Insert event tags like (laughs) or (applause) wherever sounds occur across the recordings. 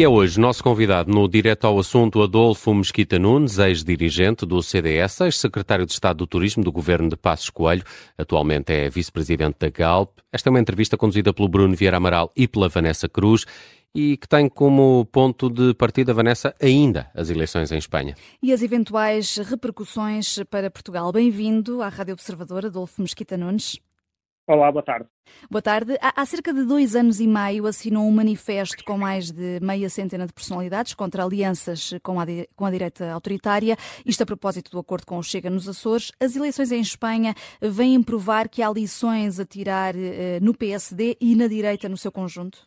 E é hoje nosso convidado no Direto ao Assunto Adolfo Mesquita Nunes, ex-dirigente do CDS, ex-secretário de Estado do Turismo do Governo de Passos Coelho, atualmente é vice-presidente da Galp. Esta é uma entrevista conduzida pelo Bruno Vieira Amaral e pela Vanessa Cruz e que tem como ponto de partida, Vanessa, ainda as eleições em Espanha. E as eventuais repercussões para Portugal. Bem-vindo à Rádio Observadora, Adolfo Mesquita Nunes. Olá, boa tarde. Boa tarde. Há, cerca de dois anos e meio assinou um manifesto com mais de meia centena de personalidades contra alianças com a, com a direita autoritária. Isto a propósito do acordo com o Chega nos Açores. As eleições em Espanha vêm provar que há lições a tirar eh, no PSD e na direita no seu conjunto?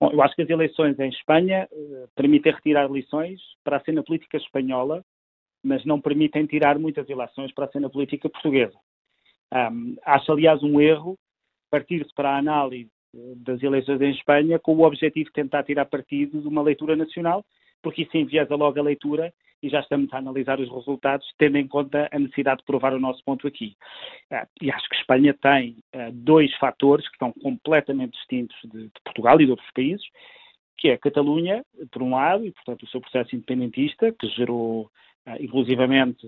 Bom, eu acho que as eleições em Espanha eh, permitem retirar lições para a cena política espanhola, mas não permitem tirar muitas eleições para a cena política portuguesa. Um, acho, aliás, um erro partir-se para a análise das eleições em Espanha com o objetivo de tentar tirar partido de uma leitura nacional, porque isso enviesa logo a leitura e já estamos a analisar os resultados, tendo em conta a necessidade de provar o nosso ponto aqui. Uh, e acho que Espanha tem uh, dois fatores que são completamente distintos de, de, Portugal e de outros países, que é a Catalunha, por um lado, e portanto o seu processo independentista, que gerou uh, inclusivamente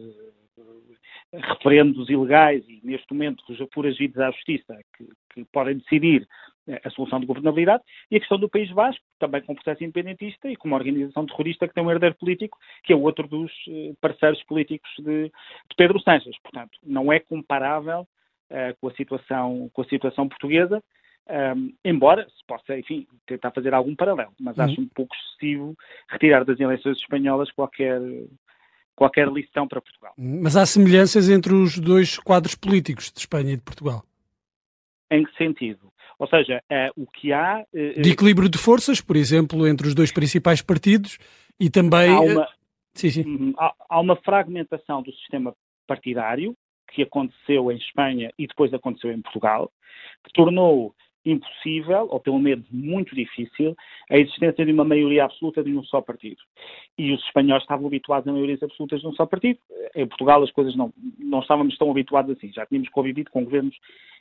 referendos ilegais e, neste momento, foragidos à justiça que, que, podem decidir a solução de governabilidade, e a questão do País Vasco, também com processo independentista e com uma organização terrorista que tem um herdeiro político, que é outro dos eh, parceiros políticos de, de Pedro Sanches. Portanto, não é comparável uh, com, a situação, com a situação portuguesa, um, embora se possa, enfim, tentar fazer algum paralelo, mas uhum. acho um pouco excessivo retirar das eleições espanholas qualquer qualquer lição para Portugal. Mas há semelhanças entre os dois quadros políticos de Espanha e de Portugal? Em que sentido? Ou seja, uh, o que há. Uh, de equilíbrio de forças, por exemplo, entre os dois principais partidos e também. Há uma, sim, sim. Uhum, há, há uma fragmentação do sistema partidário que aconteceu em Espanha e depois aconteceu em Portugal, que tornou impossível, ou pelo menos muito difícil, a existência de uma maioria absoluta de um só partido. E os espanhóis estavam habituados a maiorias absolutas de um só partido. Em Portugal as coisas não, não estávamos tão habituados assim, já tínhamos convivido com governos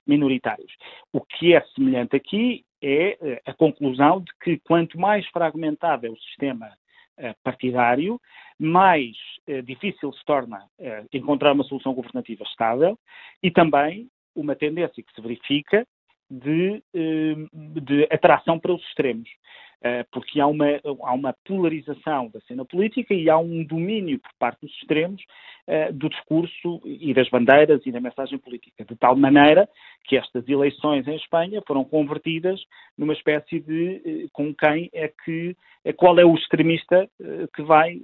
minoritários. O que é semelhante aqui é eh, a conclusão de que quanto mais fragmentado é o sistema eh, partidário, mais eh, difícil se torna encontrar uma solução governativa estável e também uma tendência que se verifica de, eh, de atração para os extremos, eh, porque há uma, há uma polarização da cena política e há um domínio por parte dos extremos eh, do discurso e das bandeiras e da mensagem política, de tal maneira que estas eleições em Espanha foram convertidas numa espécie de com quem é que qual é o extremista que vai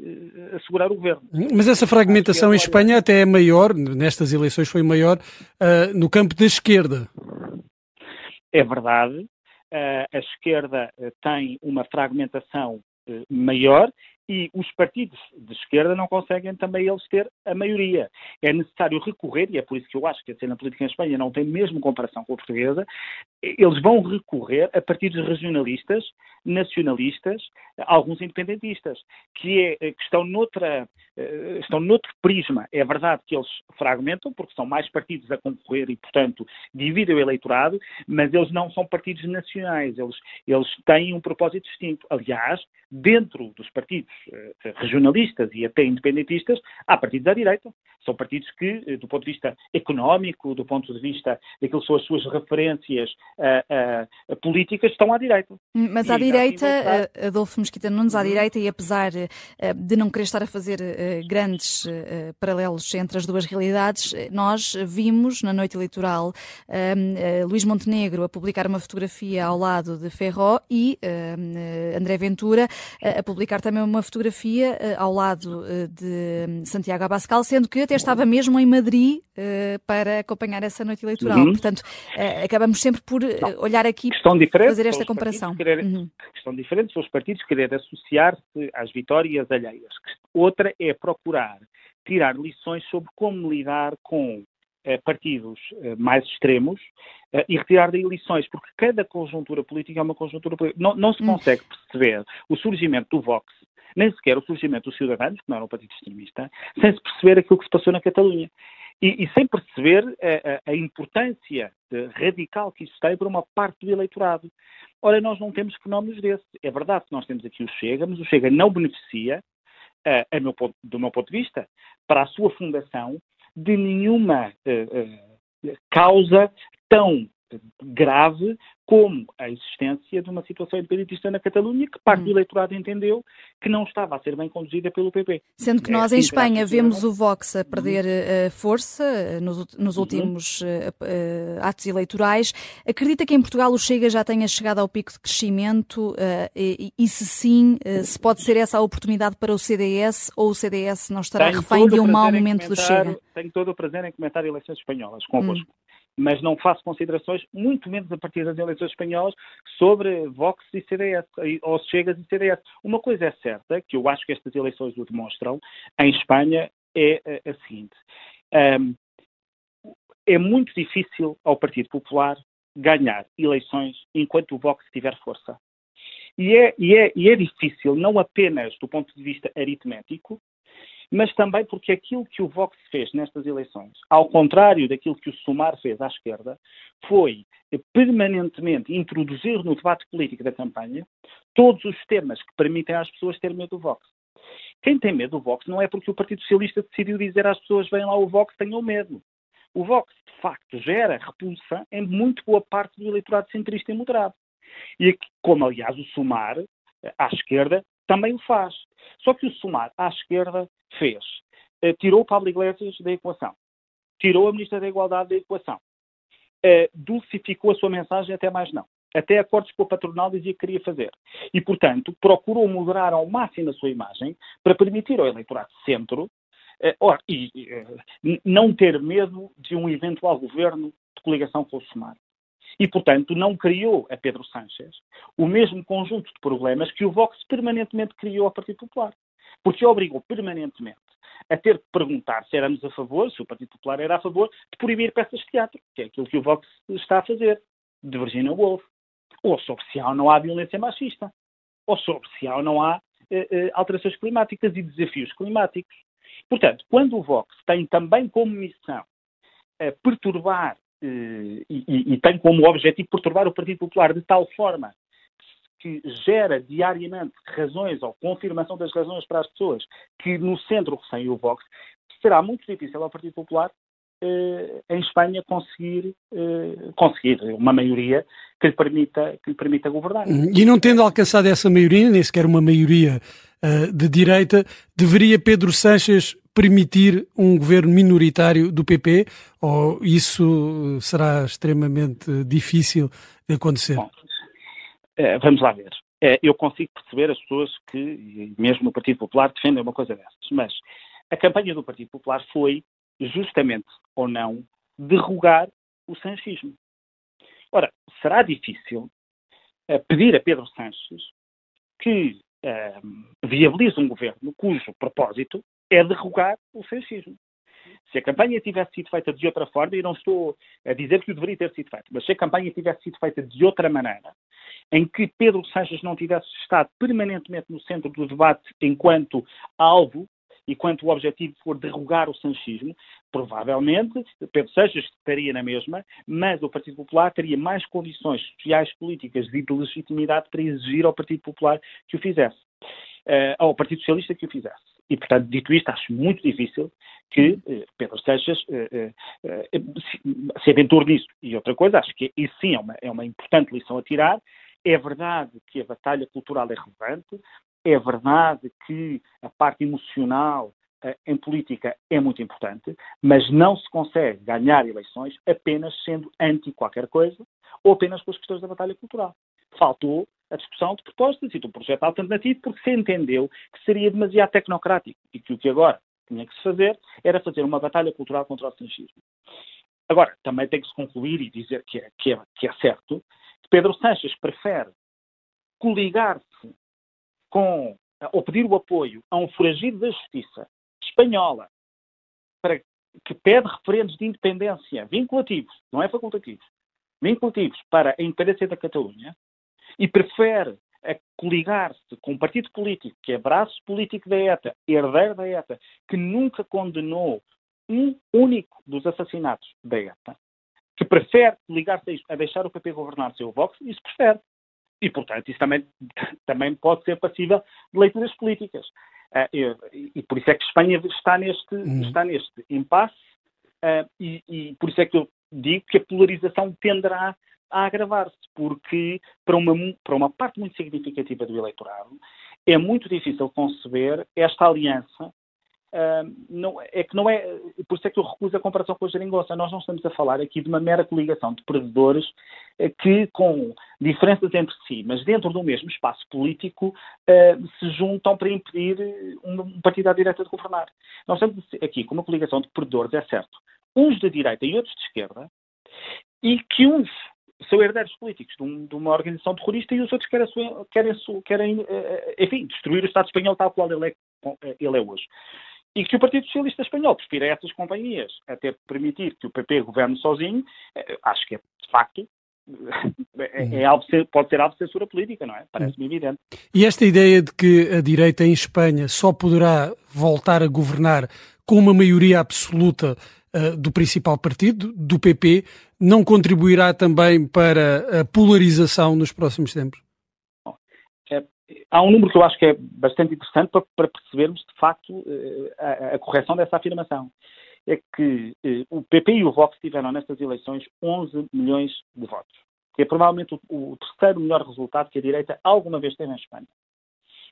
assegurar o governo. Mas essa fragmentação em Espanha até é maior, nestas eleições foi maior, no campo da esquerda. É verdade, a esquerda eh, tem uma fragmentação eh, maior e os partidos de esquerda não conseguem também eles ter a maioria. É necessário recorrer, e é por isso que eu acho que a cena política em Espanha não tem mesmo comparação com a portuguesa, eles vão recorrer a partidos regionalistas, nacionalistas, alguns independentistas, que, é, eh, que estão, noutra, eh, estão noutro prisma. É verdade que eles fragmentam, porque são mais partidos a concorrer e, portanto, dividem o eleitorado, mas eles não são partidos nacionais, eles, eles têm um propósito distinto. Aliás, dentro dos partidos eh, regionalistas e até independentistas, há partidos à direita. São partidos que, do ponto de vista económico, do ponto de vista daquilo que são as suas referências uh, políticas estão à direita. Hum, mas à direita, uh, Adolfo Mesquita Nunes, à uhum. direita, e apesar de não querer estar a fazer grandes paralelos entre as duas realidades, nós vimos na noite eleitoral Luís Montenegro a publicar uma fotografia ao lado de Ferró e André Ventura a publicar também uma fotografia ao lado de hum, Santiago Abascal, sendo que até estava mesmo em Madrid para acompanhar essa noite eleitoral. Uhum. Portanto, acabamos sempre por não. olhar aqui fazer esta comparação. Querer, uhum. Questão diferente são os partidos querer associar-se às vitórias alheias. Outra é procurar tirar lições sobre como lidar com eh, partidos eh, mais extremos eh, e retirar daí lições, porque cada conjuntura política é uma conjuntura política. Não, não se hum. consegue perceber o surgimento do Vox, nem sequer o surgimento dos Ciudadanos, que não era um partido extremista, sem se perceber aquilo que se passou na Catalunha. E, e sem perceber a, a, a importância radical que isso tem para uma parte do eleitorado. Ora, nós não temos fenómenos desses. É verdade que nós temos aqui o Chega, mas o Chega não beneficia, uh, meu ponto, do meu ponto de vista, para a sua fundação, de nenhuma uh, uh, causa tão grave como a existência de uma situação independentista na Catalunha que parte hum. do eleitorado entendeu que não estava a ser bem conduzida pelo PP. Sendo que é nós em assim Espanha vemos o Vox a perder uh, força eh, nos, nos uhum. últimos uh, uh, atos eleitorais, acredita que em Portugal o Chega já tenha chegado ao pico de crescimento e, e, se sim, se pode ser essa a oportunidade para o CDS ou o CDS não estará tenho refém de um mau momento do Chega? Tenho todo o prazer em comentar eleições espanholas convosco. Hum mas não faço considerações, muito menos a partir das eleições espanholas, sobre Vox e CDS, ou Chegas e CDS. Uma coisa é certa, que eu acho que estas eleições o demonstram, em Espanha, é a, seguinte. É muito difícil ao Partido Popular ganhar eleições enquanto o Vox tiver força. E é, e, é, e é difícil, não apenas do ponto de vista aritmético, mas também porque aquilo que o Vox fez nestas eleições, ao contrário daquilo que o Sumar fez à esquerda, foi permanentemente introduzir no debate político da campanha todos os temas que permitem às pessoas ter medo do Vox. Quem tem medo do Vox não é porque o Partido Socialista decidiu dizer às pessoas vem lá o Vox, tenham medo. O Vox, de facto, gera repulsa em muito boa parte do eleitorado centrista e moderado. E como, aliás, o Sumar, à esquerda, também o faz. Só que o Sumar, à esquerda, fez? Uh, tirou o Pablo Iglesias da equação. Tirou a Ministra da Igualdade da equação. Uh, dulcificou a sua mensagem até mais não. Até acordos com a patronal dizia que queria fazer. E, portanto, procurou moderar ao máximo a sua imagem para permitir ao eleitorado de centro or, e, não ter medo de um eventual governo de coligação com o Sumar. E, portanto, não criou a Pedro Sánchez o mesmo conjunto de problemas que o Vox permanentemente criou ao Partido Popular porque obrigou permanentemente a ter que perguntar se éramos a favor, se o Partido Popular era a favor, de proibir peças de teatro, que é aquilo que o Vox está a fazer, de Virginia Woolf. Ou sobre se há ou não há violência machista, ou sobre se há ou não há eh, eh, alterações climáticas e desafios climáticos. Portanto, quando o Vox tem também como missão eh, perturbar e, e, e, tem como objetivo perturbar o Partido Popular de tal forma que gera diariamente razões ou confirmação das razões para as pessoas que no centro recém o Vox, será muito difícil ao Partido Popular eh, em Espanha conseguir, eh, conseguir uma maioria que lhe, permita, que lhe permita governar. Uhum. E não tendo alcançado essa maioria, nem sequer uma maioria uh, de direita, deveria Pedro Sánchez permitir um governo minoritário do PP ou isso será extremamente difícil de acontecer? Bom, eh, vamos lá ver. Eh, eu consigo perceber as pessoas que, mesmo no Partido Popular, defendem uma coisa dessas. Mas a campanha do Partido Popular foi, justamente ou não, derrogar o sanchismo. Ora, será difícil pedir a Pedro Sanches que uh, viabilize um governo cujo propósito é derrogar o sanchismo. Se a campanha tivesse sido feita de outra forma, e não estou a dizer que o deveria ter sido feita, mas se a campanha tivesse sido feita de outra maneira, em que Pedro Sanches não tivesse estado permanentemente no centro do debate enquanto alvo e quanto o objetivo for derrogar o sanchismo, provavelmente Pedro Sanches estaria na mesma, mas o Partido Popular teria mais condições sociais, políticas e de legitimidade para exigir ao Partido Popular que o fizesse, uh, ao Partido Socialista que o fizesse. E, portanto, dito isto, acho muito difícil que uh, Pedro Sanches uh, se, se aventure nisso. E outra coisa, acho que isso sim é uma, é uma importante lição a tirar, é verdade que a batalha cultural é relevante, é verdade que a parte emocional em política é muito importante, mas não se consegue ganhar eleições apenas sendo anti qualquer coisa ou apenas pelas questões da batalha cultural. Faltou a discussão de propostas e do projeto alternativo porque se entendeu que seria demasiado tecnocrático e que o que agora tinha que se fazer era fazer uma batalha cultural contra o sanchismo. Agora, também tem que se concluir e dizer que é, que é, que é certo Pedro Sanches prefere coligar-se com, ou pedir o apoio a um foragido da justiça espanhola para, que pede referendos de independência vinculativos, não é facultativos, vinculativos para a independência da Catalunha, e prefere coligar-se com um partido político que é braço político da ETA, herdeiro da ETA, que nunca condenou um único dos assassinatos da ETA que prefere ligar-se a deixar o PP governar seu Vox, isso prefere. E, portanto, isso também, também pode ser passível de leituras políticas. Uh, e, e, por isso é que Espanha está neste, uhum. está neste impasse, uh, e, e, por isso é que eu digo que a polarização tenderá a agravar-se, porque para uma, para uma parte muito significativa do eleitorado é muito difícil conceber esta aliança Uh, não, é que não é, por isso é que eu recuso a comparação com a geringonça. Nós não estamos a falar aqui de uma mera coligação de perdedores uh, que, com diferenças entre si, mas dentro do mesmo espaço político, uh, se juntam para impedir um partido à direita de governar. Nós estamos aqui com uma coligação de perdedores, é certo, uns de direita e outros de esquerda, e que uns são herdeiros políticos de, um, de, uma organização terrorista e os outros querem, querem, querem enfim, destruir o Estado espanhol tal qual ele é, ele é hoje e que o Partido Socialista Espanhol prefira essas companhias até permitir que o PP governe sozinho, eh, acho que é, de facto, (laughs) é, é pode ser alvo de censura política, não é? Parece-me evidente. E esta ideia de que a direita em Espanha só poderá voltar a governar com uma maioria absoluta uh, do principal partido, do PP, não contribuirá também para a polarização nos próximos tempos? Há um número que eu acho que é bastante interessante para, para percebermos, de facto, eh, a, a, correção dessa afirmação. É que eh, o PP e o Vox tiveram nestas eleições 11 milhões de votos, que é provavelmente o, o terceiro melhor resultado que a direita alguma vez teve em Espanha.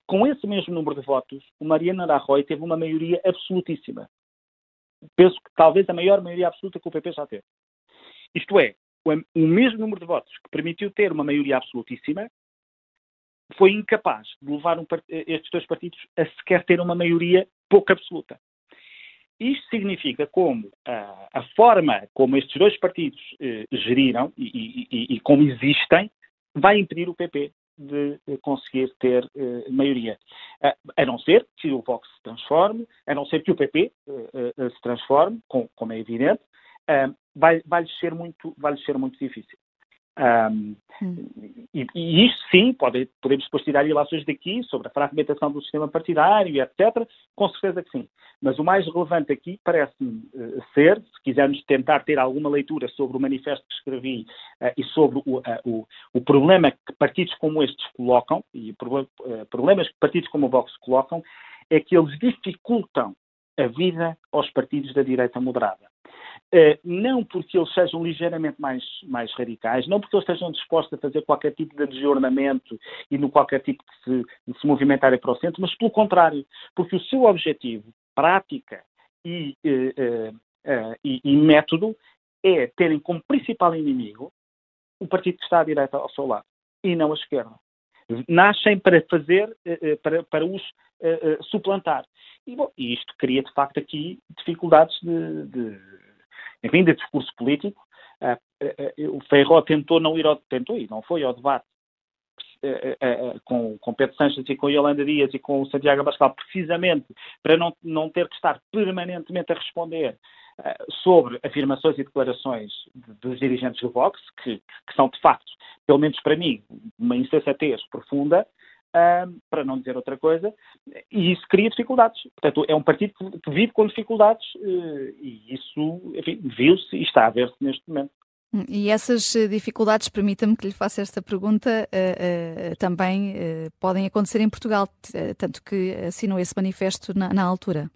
Com esse mesmo número de votos, o Mariano Rajoy teve uma maioria absolutíssima. Penso que talvez a maior maioria absoluta que o PP já teve. Isto é, o mesmo número de votos que permitiu ter uma maioria absolutíssima foi incapaz de levar um, estes dois partidos a sequer ter uma maioria pouco absoluta. Isto significa como a, a forma como estes dois partidos eh, geriram e, e, e, como existem vai impedir o PP de, de conseguir ter eh, maioria. A, a, não ser que o Vox se transforme, a não ser que o PP eh, eh, se transforme, com, como é evidente, vai, vai, ser muito, vai ser muito difícil. Um, e, e, isto sim, pode, podemos depois tirar ilações daqui sobre a fragmentação do sistema partidário, etc. Com certeza que sim. Mas o mais relevante aqui parece-me uh, ser, se quisermos tentar ter alguma leitura sobre o manifesto que escrevi uh, e sobre o, uh, o, o, problema que partidos como estes colocam, e problemas que partidos como o Vox colocam, é que eles dificultam a vida aos partidos da direita moderada. Uh, não porque eles sejam ligeiramente mais, mais radicais, não porque eles estejam dispostos a fazer qualquer tipo de adjornamento e no qualquer tipo de se, de se movimentarem para o centro, mas pelo contrário, porque o seu objetivo, prática e, uh, uh, e, e método é terem como principal inimigo o partido que está à direita ao seu lado e não a esquerda. Nascem para fazer, para, para os suplantar. E, bom, isto cria, de facto, aqui dificuldades de, de enfim, de discurso político. Uh, o Ferro tentou não ir ao, tentou ir, não foi ao debate com, com Pedro Sanches e com Yolanda Dias e com Santiago Abascal, precisamente para não, não ter que estar permanentemente a responder sobre afirmações e declarações de, dos dirigentes do Vox, que, que, são de facto, pelo menos para mim, uma insensatez profunda, para não dizer outra coisa, e isso cria dificuldades. Portanto, é um partido que vive com dificuldades uh, e isso, viu-se e está a ver-se neste momento. Hum, e essas eh, dificuldades, permita-me que lhe faça esta pergunta, uh, uh, também podem acontecer em Portugal, tanto que assinou esse manifesto na, na altura.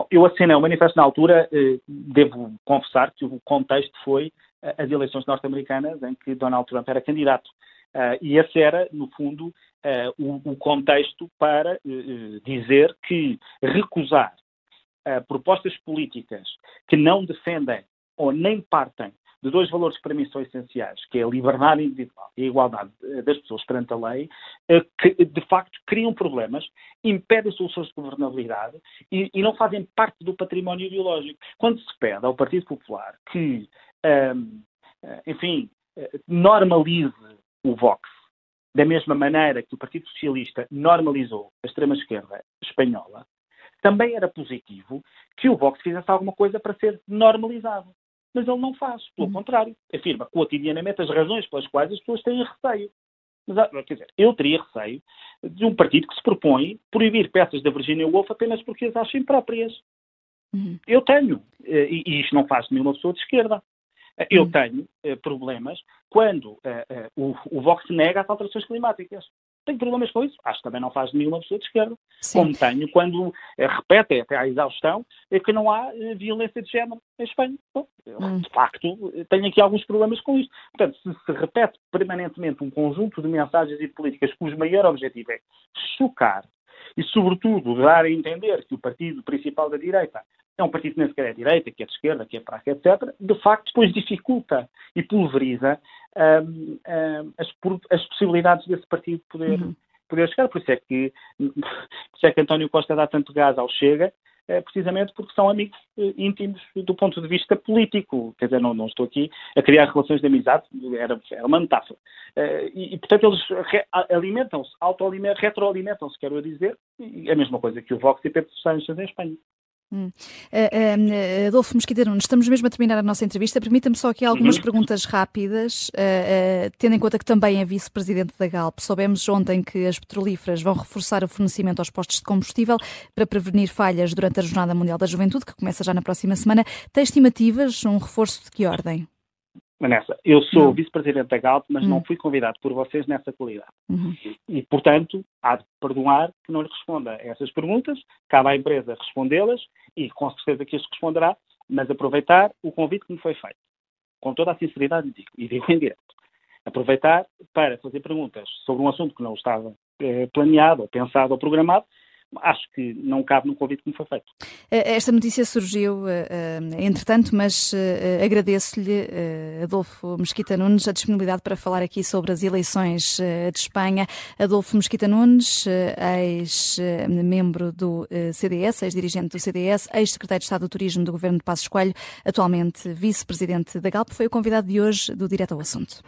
Bom, eu assinei o manifesto na altura, devo confessar que o contexto foi as eleições norte-americanas em que Donald Trump era candidato. Uh, e esse era, no fundo, o, contexto para dizer que recusar propostas políticas que não defendem ou nem partem de dois valores que para mim são essenciais, que é a liberdade individual e a igualdade das pessoas perante a lei, que de facto criam problemas, impedem soluções de governabilidade e, e não fazem parte do património ideológico. Quando se pede ao Partido Popular que, um, enfim, normalize o Vox, da mesma maneira que o Partido Socialista normalizou a extrema-esquerda espanhola, também era positivo que o Vox fizesse alguma coisa para ser normalizado. Mas ele não faz, pelo uhum. contrário, afirma cotidianamente as razões pelas quais as pessoas têm receio. Mas, ah, quer dizer, eu teria receio de um partido que se propõe proibir peças da Virginia Woolf apenas porque as acha impróprias. Uhum. Eu tenho, e, e isto não faz de nenhuma pessoa de esquerda. Eu uhum. tenho problemas quando o, o Vox nega as alterações climáticas. Tenho problemas com isso. Acho que também não faz nenhuma pessoa de esquerda. Sim. Como tenho quando é, repete até à exaustão é que não há eh, violência de género em Espanha. Bom, hum. De facto, tenho aqui alguns problemas com isso. Portanto, se se repete permanentemente um conjunto de mensagens e de políticas cujo maior objetivo é chocar e, sobretudo, dar a entender que o partido principal da direita é um partido que nem sequer é direita, que é de esquerda, que é para cá, etc., de facto depois dificulta e pulveriza um, um, as, as, possibilidades desse partido poder, uhum. poder chegar. Por isso, é que, (laughs) por isso é que António Costa dá tanto gás ao Chega, precisamente porque são amigos eh, íntimos do ponto de vista político. Quer dizer, não, não estou aqui a criar relações de amizade, era, era uma metáfora. Eh, e, e, portanto, eles alimentam-se, retroalimentam-se, quero dizer, e a mesma coisa que o Vox e Pedro Sánchez em Espanha. Hum. Uh, uh, Adolfo Mesquita Nunes, estamos mesmo a terminar a nossa entrevista. Permita-me só aqui algumas uhum. perguntas rápidas, uh, tendo em conta que também é vice-presidente da Galp. Soubemos ontem que as petrolíferas vão reforçar o fornecimento aos postos de combustível para prevenir falhas durante a Jornada Mundial da Juventude, que começa já na próxima semana. Tem estimativas? Um reforço de que ordem? Vanessa, eu sou vice-presidente da Galp, mas não hum. fui convidado por vocês nessa qualidade. Uhum. E, portanto, há de perdoar que não lhe responda a essas perguntas, cabe à empresa respondê-las e com certeza que as responderá, mas aproveitar o convite que me foi feito. Com toda a sinceridade digo, e digo em direto. Aproveitar para fazer perguntas sobre um assunto que não estava eh, planeado, ou pensado ou programado, acho que não cabe no convite que me foi feito. Eh, esta notícia surgiu, eh, eh, entretanto, mas agradeço-lhe, Adolfo Mesquita Nunes, a disponibilidade para falar aqui sobre as eleições de Espanha. Adolfo Mesquita Nunes, ex-membro do CDS, ex-dirigente do CDS, ex-secretário de Estado do Turismo do Governo de Passos Coelho, atualmente vice-presidente da Galp, foi o convidado de hoje do Direto ao Assunto.